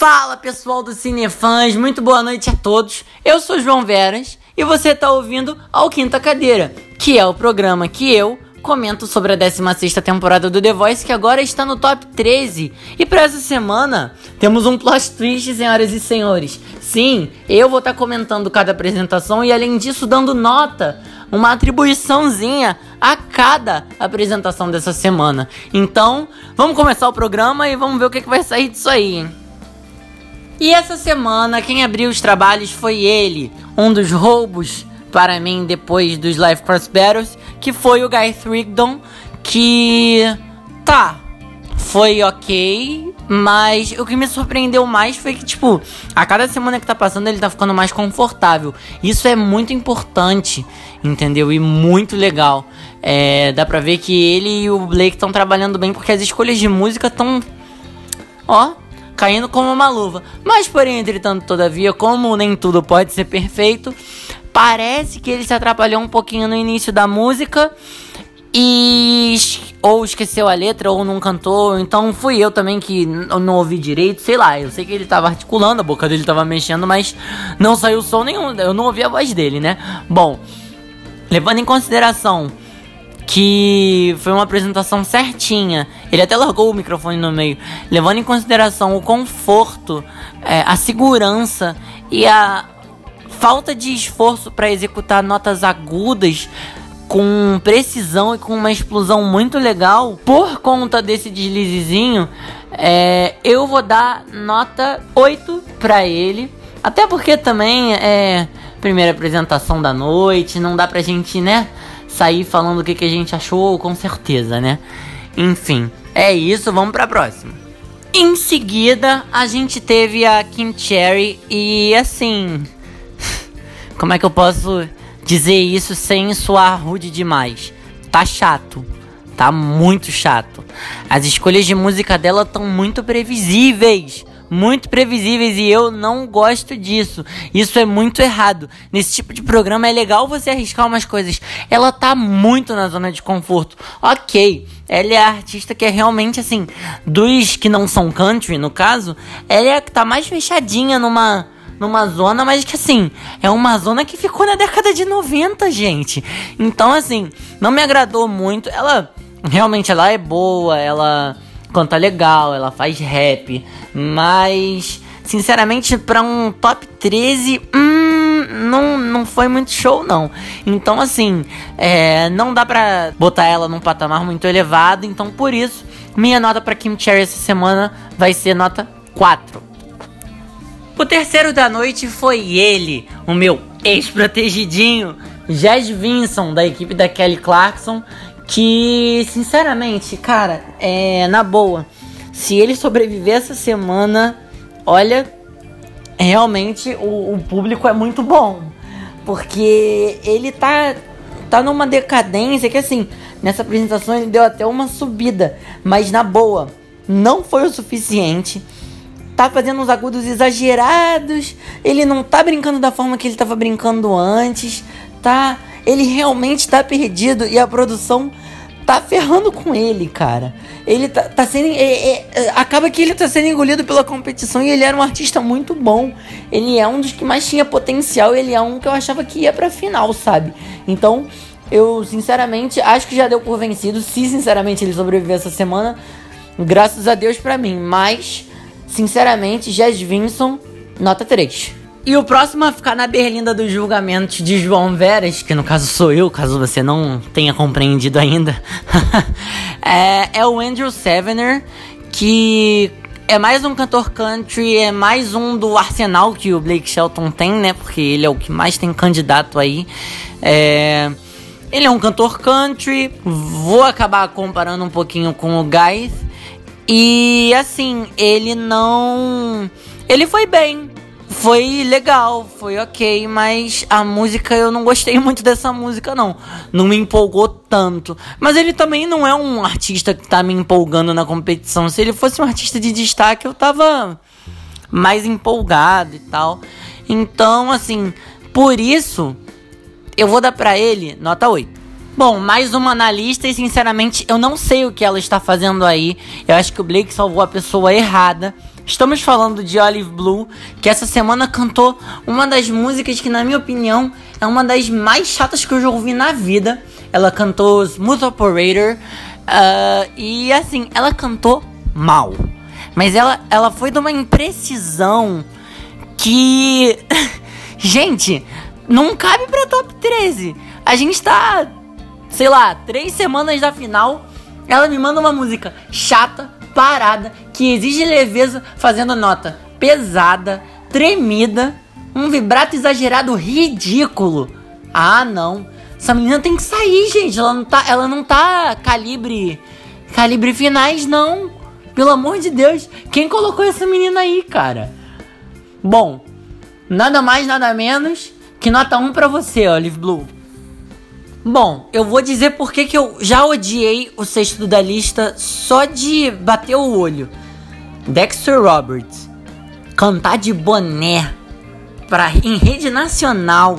Fala pessoal do Cinefãs, muito boa noite a todos. Eu sou João Veras e você está ouvindo ao Quinta Cadeira, que é o programa que eu comento sobre a 16 temporada do The Voice, que agora está no top 13. E para essa semana, temos um plot twist, senhoras e senhores. Sim, eu vou estar tá comentando cada apresentação e além disso dando nota, uma atribuiçãozinha a cada apresentação dessa semana. Então, vamos começar o programa e vamos ver o que, que vai sair disso aí, hein? E essa semana quem abriu os trabalhos foi ele, um dos roubos para mim depois dos Life Cross Battles, que foi o Guy Thrigdon, que tá, foi ok, mas o que me surpreendeu mais foi que, tipo, a cada semana que tá passando ele tá ficando mais confortável. Isso é muito importante, entendeu? E muito legal. É, dá pra ver que ele e o Blake estão trabalhando bem porque as escolhas de música estão. Ó, caindo como uma luva. Mas, porém, entretanto, todavia, como nem tudo pode ser perfeito, parece que ele se atrapalhou um pouquinho no início da música e ou esqueceu a letra ou não cantou, então fui eu também que não ouvi direito, sei lá, eu sei que ele tava articulando, a boca dele tava mexendo, mas não saiu som nenhum, eu não ouvi a voz dele, né? Bom, levando em consideração que foi uma apresentação certinha. Ele até largou o microfone no meio, levando em consideração o conforto, é, a segurança e a falta de esforço para executar notas agudas com precisão e com uma explosão muito legal. Por conta desse deslizezinho, é, eu vou dar nota 8 para ele. Até porque também é primeira apresentação da noite, não dá pra gente, né? Sair falando o que, que a gente achou, com certeza, né? Enfim, é isso, vamos pra próxima. Em seguida, a gente teve a Kim Cherry e assim. Como é que eu posso dizer isso sem soar rude demais? Tá chato. Tá muito chato. As escolhas de música dela estão muito previsíveis muito previsíveis e eu não gosto disso. Isso é muito errado. Nesse tipo de programa é legal você arriscar umas coisas. Ela tá muito na zona de conforto. Ok, ela é a artista que é realmente assim, dos que não são country, no caso, ela é a que tá mais fechadinha numa numa zona, mas que assim, é uma zona que ficou na década de 90, gente. Então assim, não me agradou muito. Ela realmente ela é boa, ela canta legal, ela faz rap, mas sinceramente para um top 13, hum, não, não foi muito show não. Então assim, é, não dá pra botar ela num patamar muito elevado, então por isso minha nota para Kim Cherry essa semana vai ser nota 4. O terceiro da noite foi ele, o meu ex-protegidinho, Jazz Vinson, da equipe da Kelly Clarkson, que, sinceramente, cara, é na boa. Se ele sobreviver essa semana, olha, realmente o, o público é muito bom. Porque ele tá, tá numa decadência que, assim, nessa apresentação ele deu até uma subida. Mas na boa, não foi o suficiente. Tá fazendo uns agudos exagerados. Ele não tá brincando da forma que ele tava brincando antes. Tá ele realmente tá perdido e a produção tá ferrando com ele, cara. Ele tá, tá sendo. É, é, é, acaba que ele tá sendo engolido pela competição e ele era um artista muito bom. Ele é um dos que mais tinha potencial. Ele é um que eu achava que ia pra final, sabe? Então, eu sinceramente acho que já deu por vencido. Se sinceramente ele sobreviver essa semana, graças a Deus pra mim. Mas, sinceramente, Jazz Vinson, nota 3. E o próximo a ficar na berlinda dos julgamentos de João Veras, que no caso sou eu, caso você não tenha compreendido ainda, é, é, o Andrew Sevener, que é mais um cantor country, é mais um do arsenal que o Blake Shelton tem, né? Porque ele é o que mais tem candidato aí. É, ele é um cantor country, vou acabar comparando um pouquinho com o Guy. E assim, ele não. Ele foi bem, foi legal, foi ok, mas a música eu não gostei muito dessa música não. Não me empolgou tanto. Mas ele também não é um artista que tá me empolgando na competição. Se ele fosse um artista de destaque, eu tava mais empolgado e tal. Então, assim, por isso eu vou dar para ele nota 8. Bom, mais uma analista e sinceramente eu não sei o que ela está fazendo aí. Eu acho que o Blake salvou a pessoa errada Estamos falando de Olive Blue, que essa semana cantou uma das músicas que, na minha opinião, é uma das mais chatas que eu já ouvi na vida. Ela cantou Smooth Operator uh, e, assim, ela cantou mal. Mas ela, ela foi de uma imprecisão que. gente, não cabe pra top 13. A gente tá, sei lá, três semanas da final. Ela me manda uma música chata, parada, que exige leveza, fazendo nota pesada, tremida, um vibrato exagerado ridículo. Ah, não. Essa menina tem que sair, gente. Ela não tá, ela não tá calibre calibre finais não. Pelo amor de Deus, quem colocou essa menina aí, cara? Bom, nada mais, nada menos que nota 1 para você, Olive Blue. Bom, eu vou dizer porque que eu já odiei o sexto da lista só de bater o olho. Dexter Roberts cantar de boné pra, em rede nacional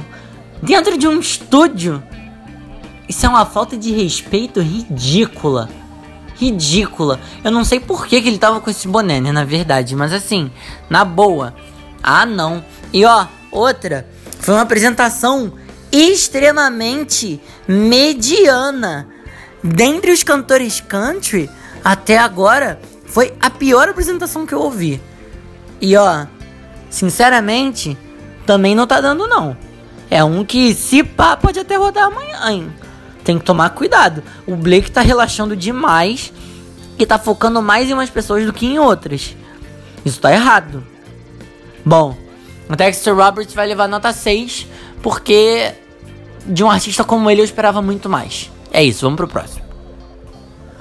dentro de um estúdio. Isso é uma falta de respeito ridícula. Ridícula. Eu não sei por que, que ele tava com esse boné, né? Na verdade, mas assim, na boa. Ah, não. E ó, outra. Foi uma apresentação extremamente mediana. Dentre os cantores country, até agora, foi a pior apresentação que eu ouvi. E ó, sinceramente, também não tá dando não. É um que, se pá, pode até rodar amanhã, hein? Tem que tomar cuidado. O Blake tá relaxando demais e tá focando mais em umas pessoas do que em outras. Isso tá errado. Bom, o Dexter Roberts vai levar nota 6 porque de um artista como ele eu esperava muito mais. É isso, vamos pro próximo.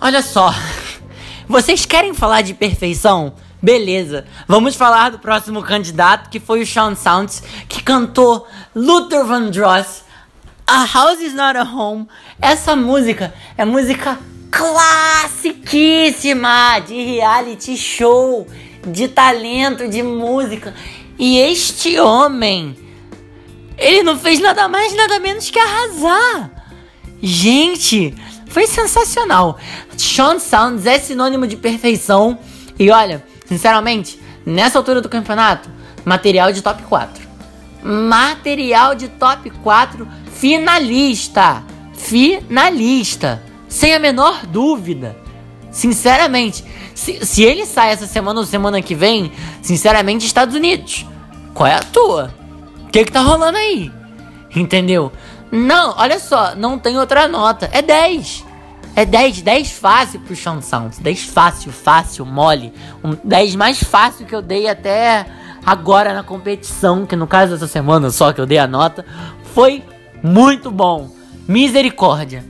Olha só, vocês querem falar de perfeição? Beleza, vamos falar do próximo candidato que foi o Sean Sounds, que cantou Luther Vandross, A House is Not a Home. Essa música é música classiquíssima de reality show, de talento, de música. E este homem ele não fez nada mais, nada menos que arrasar. Gente, foi sensacional. Sean Sounds é sinônimo de perfeição. E olha, sinceramente, nessa altura do campeonato, material de top 4. Material de top 4 finalista. Finalista. Sem a menor dúvida. Sinceramente, se, se ele sai essa semana ou semana que vem, sinceramente, Estados Unidos. Qual é a tua? O que que tá rolando aí? Entendeu? Não, olha só, não tem outra nota. É 10. É 10, 10 fácil pro Sean Sounds. 10 fácil, fácil, mole. Um 10 mais fácil que eu dei até agora na competição, que no caso dessa semana só que eu dei a nota, foi muito bom. Misericórdia.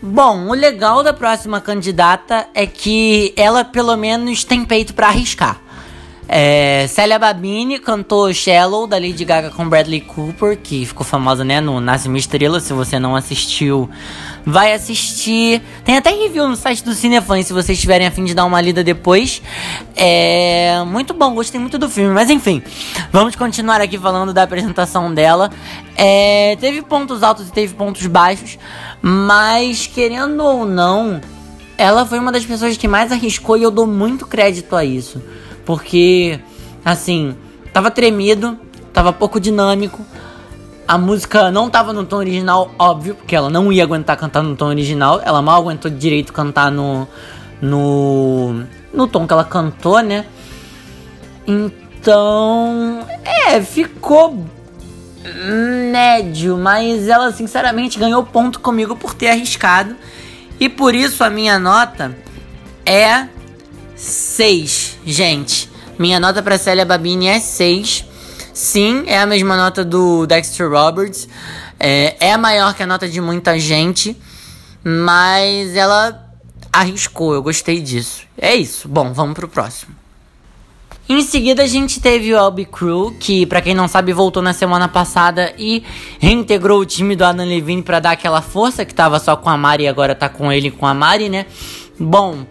Bom, o legal da próxima candidata é que ela pelo menos tem peito para arriscar. É, Célia Babini cantou Shallow da Lady Gaga com Bradley Cooper, que ficou famosa, né, no Nasce Estrela. Se você não assistiu, vai assistir. Tem até review no site do Cinefãs, se vocês tiverem a fim de dar uma lida depois. É muito bom, gostei muito do filme. Mas enfim, vamos continuar aqui falando da apresentação dela. É, teve pontos altos e teve pontos baixos, mas querendo ou não, ela foi uma das pessoas que mais arriscou e eu dou muito crédito a isso. Porque, assim, tava tremido, tava pouco dinâmico. A música não tava no tom original, óbvio, porque ela não ia aguentar cantar no tom original. Ela mal aguentou direito cantar no. no. no tom que ela cantou, né? Então. É, ficou médio, mas ela sinceramente ganhou ponto comigo por ter arriscado. E por isso a minha nota é 6, gente. Minha nota para Célia Babini é 6. Sim, é a mesma nota do Dexter Roberts. É, é maior que a nota de muita gente. Mas ela arriscou, eu gostei disso. É isso. Bom, vamos pro próximo. Em seguida a gente teve o Albi Crew, que para quem não sabe voltou na semana passada e reintegrou o time do Adam Levine para dar aquela força que tava só com a Mari e agora tá com ele e com a Mari, né? Bom,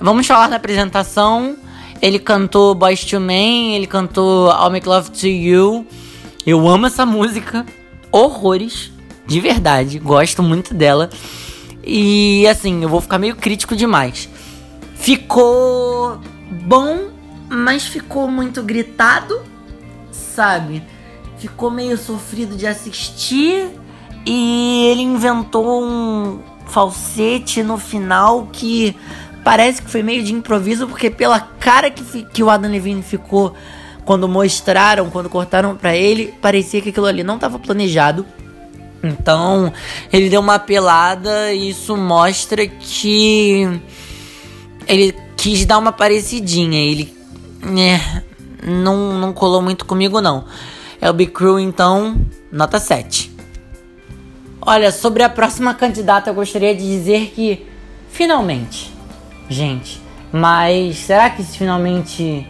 Vamos falar da apresentação. Ele cantou Boys to Men, ele cantou I'll Make Love to You. Eu amo essa música. Horrores. De verdade. Gosto muito dela. E assim, eu vou ficar meio crítico demais. Ficou bom mas ficou muito gritado, sabe? Ficou meio sofrido de assistir e ele inventou um falsete no final que parece que foi meio de improviso, porque pela cara que, que o Adam Levine ficou quando mostraram, quando cortaram para ele, parecia que aquilo ali não estava planejado. Então, ele deu uma pelada e isso mostra que ele quis dar uma parecidinha. Ele né, não, não colou muito comigo, não. É o Big Crew, então, nota 7. Olha, sobre a próxima candidata, eu gostaria de dizer que finalmente, gente, mas será que isso finalmente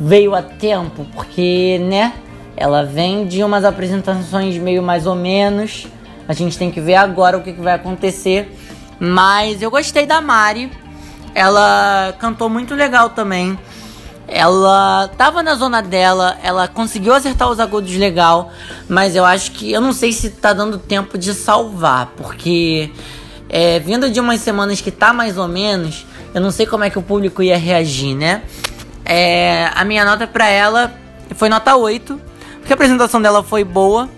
veio a tempo? Porque, né? Ela vem de umas apresentações meio mais ou menos. A gente tem que ver agora o que, que vai acontecer. Mas eu gostei da Mari. Ela cantou muito legal também. Ela tava na zona dela, ela conseguiu acertar os agudos legal, mas eu acho que eu não sei se tá dando tempo de salvar, porque é, vindo de umas semanas que tá mais ou menos, eu não sei como é que o público ia reagir, né? É, a minha nota para ela foi nota 8, porque a apresentação dela foi boa,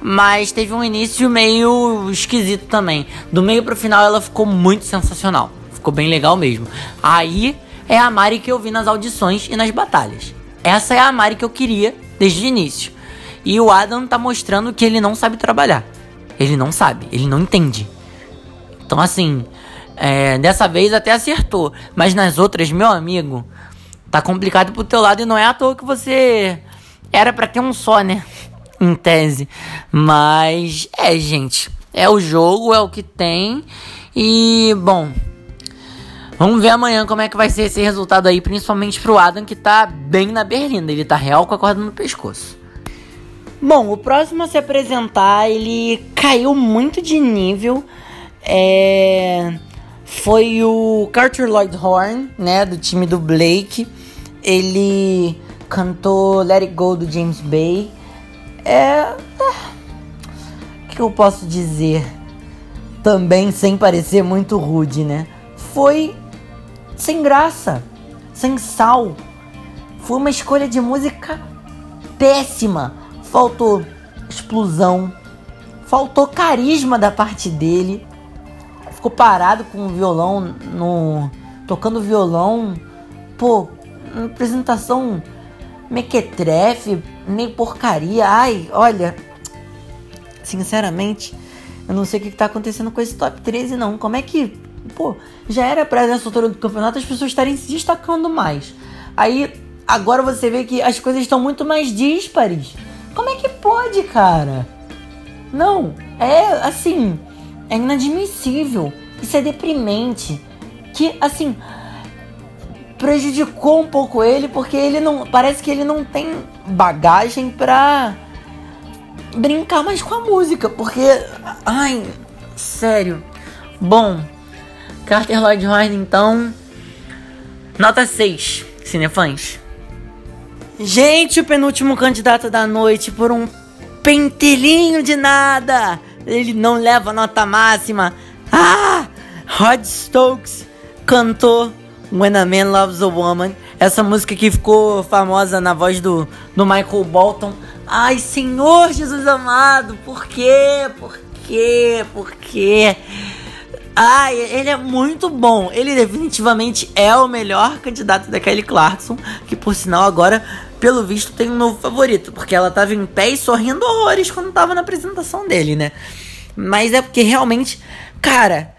mas teve um início meio esquisito também. Do meio pro final ela ficou muito sensacional, ficou bem legal mesmo. Aí é a Mari que eu vi nas audições e nas batalhas. Essa é a Mari que eu queria desde o início. E o Adam tá mostrando que ele não sabe trabalhar. Ele não sabe, ele não entende. Então, assim, é, dessa vez até acertou. Mas nas outras, meu amigo, tá complicado pro teu lado e não é à toa que você era para ter um só, né? em tese. Mas é, gente. É o jogo, é o que tem. E, bom, Vamos ver amanhã como é que vai ser esse resultado aí, principalmente pro Adam, que tá bem na berlinda. Ele tá real com a corda no pescoço. Bom, o próximo a se apresentar, ele caiu muito de nível. É... Foi o Carter Lloyd Horn, né, do time do Blake. Ele cantou Let It Go do James Bay. É. O que eu posso dizer? Também sem parecer muito rude, né? Foi sem graça, sem sal. Foi uma escolha de música péssima. Faltou explosão, faltou carisma da parte dele. Ficou parado com o violão no tocando violão. Pô, uma apresentação mequetrefe, meio porcaria. Ai, olha, sinceramente, eu não sei o que está acontecendo com esse top 13 não. Como é que pô, já era pra nessa altura do campeonato as pessoas estarem se destacando mais. Aí, agora você vê que as coisas estão muito mais díspares. Como é que pode, cara? Não, é assim, é inadmissível. Isso é deprimente. Que, assim, prejudicou um pouco ele porque ele não. Parece que ele não tem bagagem pra brincar mais com a música. Porque. Ai, sério. Bom, Carter Lloyd Horn, então. Nota 6, cinefãs. Gente, o penúltimo candidato da noite por um pentelinho de nada. Ele não leva nota máxima. Ah! Rod Stokes cantou When a Man Loves a Woman. Essa música que ficou famosa na voz do, do Michael Bolton. Ai, Senhor Jesus amado, por quê? Por quê? Por quê? Ah, ele é muito bom. Ele definitivamente é o melhor candidato da Kelly Clarkson, que por sinal agora, pelo visto, tem um novo favorito, porque ela tava em pé e sorrindo horrores quando tava na apresentação dele, né? Mas é porque realmente, cara,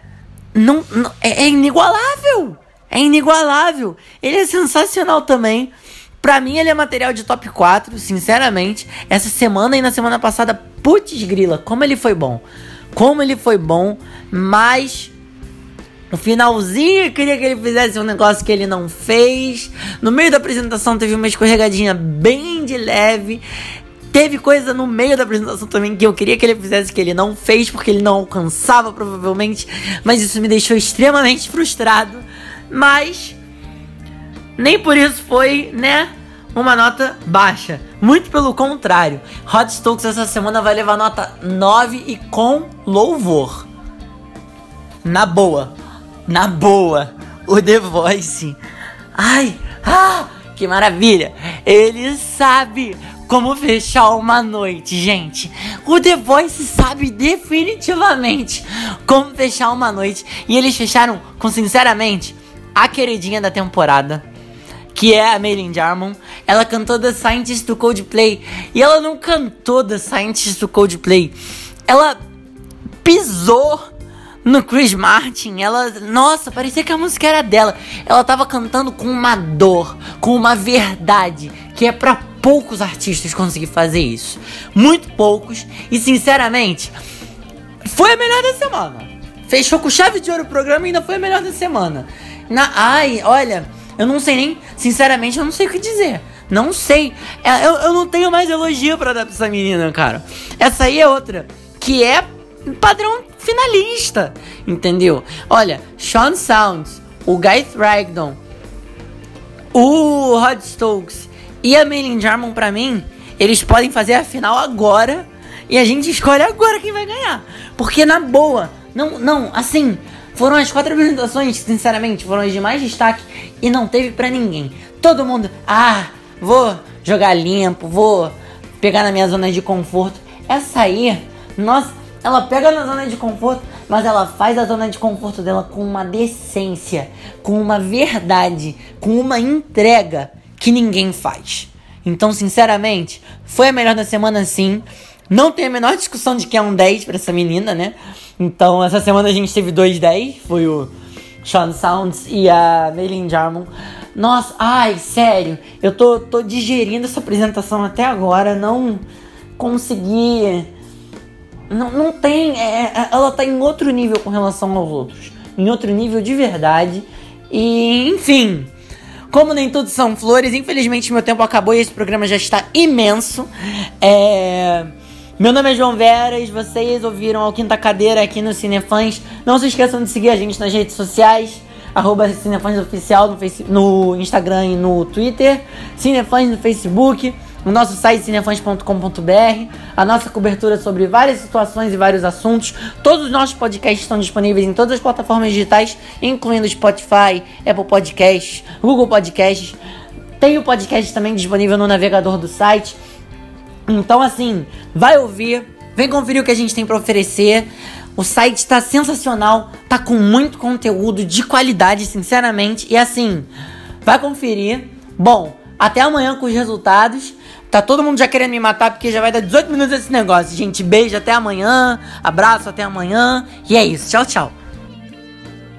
não, não é, é inigualável. É inigualável. Ele é sensacional também. Pra mim, ele é material de top 4, sinceramente. Essa semana e na semana passada, putz grila, como ele foi bom como ele foi bom, mas no finalzinho eu queria que ele fizesse um negócio que ele não fez. No meio da apresentação teve uma escorregadinha bem de leve. Teve coisa no meio da apresentação também que eu queria que ele fizesse que ele não fez, porque ele não alcançava provavelmente. Mas isso me deixou extremamente frustrado. Mas nem por isso foi, né? uma nota baixa. Muito pelo contrário. Hot Stokes essa semana vai levar nota 9 e com louvor. Na boa. Na boa. O The Voice. Ai, ah, Que maravilha! Ele sabe como fechar uma noite, gente. O The Voice sabe definitivamente como fechar uma noite. E eles fecharam com, sinceramente, a queridinha da temporada. Que é a Maylin Jarmon. Ela cantou The Scientist do Coldplay. E ela não cantou The Scientist do Coldplay. Ela pisou no Chris Martin. Ela, nossa, parecia que a música era dela. Ela tava cantando com uma dor, com uma verdade, que é para poucos artistas conseguir fazer isso. Muito poucos. E sinceramente, foi a melhor da semana. Fechou com chave de ouro o programa e ainda foi a melhor da semana. Na, ai, olha, eu não sei nem, sinceramente, eu não sei o que dizer. Não sei. É, eu, eu não tenho mais elogio para dar pra essa menina, cara. Essa aí é outra. Que é padrão finalista, entendeu? Olha, Sean Sounds, o Guy Thragdon, o Rod Stokes e a Maylin Jarmon, pra mim, eles podem fazer a final agora e a gente escolhe agora quem vai ganhar. Porque na boa, não, não, assim, foram as quatro apresentações, sinceramente, foram as de mais destaque e não teve para ninguém. Todo mundo, ah, vou jogar limpo, vou pegar na minha zona de conforto. Essa aí, nossa, ela pega na zona de conforto, mas ela faz a zona de conforto dela com uma decência, com uma verdade, com uma entrega que ninguém faz. Então, sinceramente, foi a melhor da semana sim. Não tem a menor discussão de que é um 10 para essa menina, né? Então, essa semana a gente teve dois 10, foi o Sean Sounds e a Maylin Jarmon. Nossa, ai, sério, eu tô, tô digerindo essa apresentação até agora, não consegui não, não tem. É, é, ela tá em outro nível com relação aos outros. Em outro nível de verdade. E, enfim. Como nem tudo são flores, infelizmente meu tempo acabou e esse programa já está imenso. É. Meu nome é João Veras, vocês ouviram o Quinta Cadeira aqui no Cinefãs. Não se esqueçam de seguir a gente nas redes sociais, arroba Cinefãs Oficial no, no Instagram e no Twitter, Cinefãs no Facebook no nosso site cinefãs.com.br, a nossa cobertura sobre várias situações e vários assuntos. Todos os nossos podcasts estão disponíveis em todas as plataformas digitais, incluindo Spotify, Apple Podcasts, Google Podcasts. Tem o podcast também disponível no navegador do site. Então, assim, vai ouvir, vem conferir o que a gente tem para oferecer. O site está sensacional, tá com muito conteúdo de qualidade, sinceramente. E assim, vai conferir. Bom, até amanhã com os resultados. Tá todo mundo já querendo me matar porque já vai dar 18 minutos esse negócio. Gente, beijo, até amanhã. Abraço, até amanhã. E é isso. Tchau, tchau.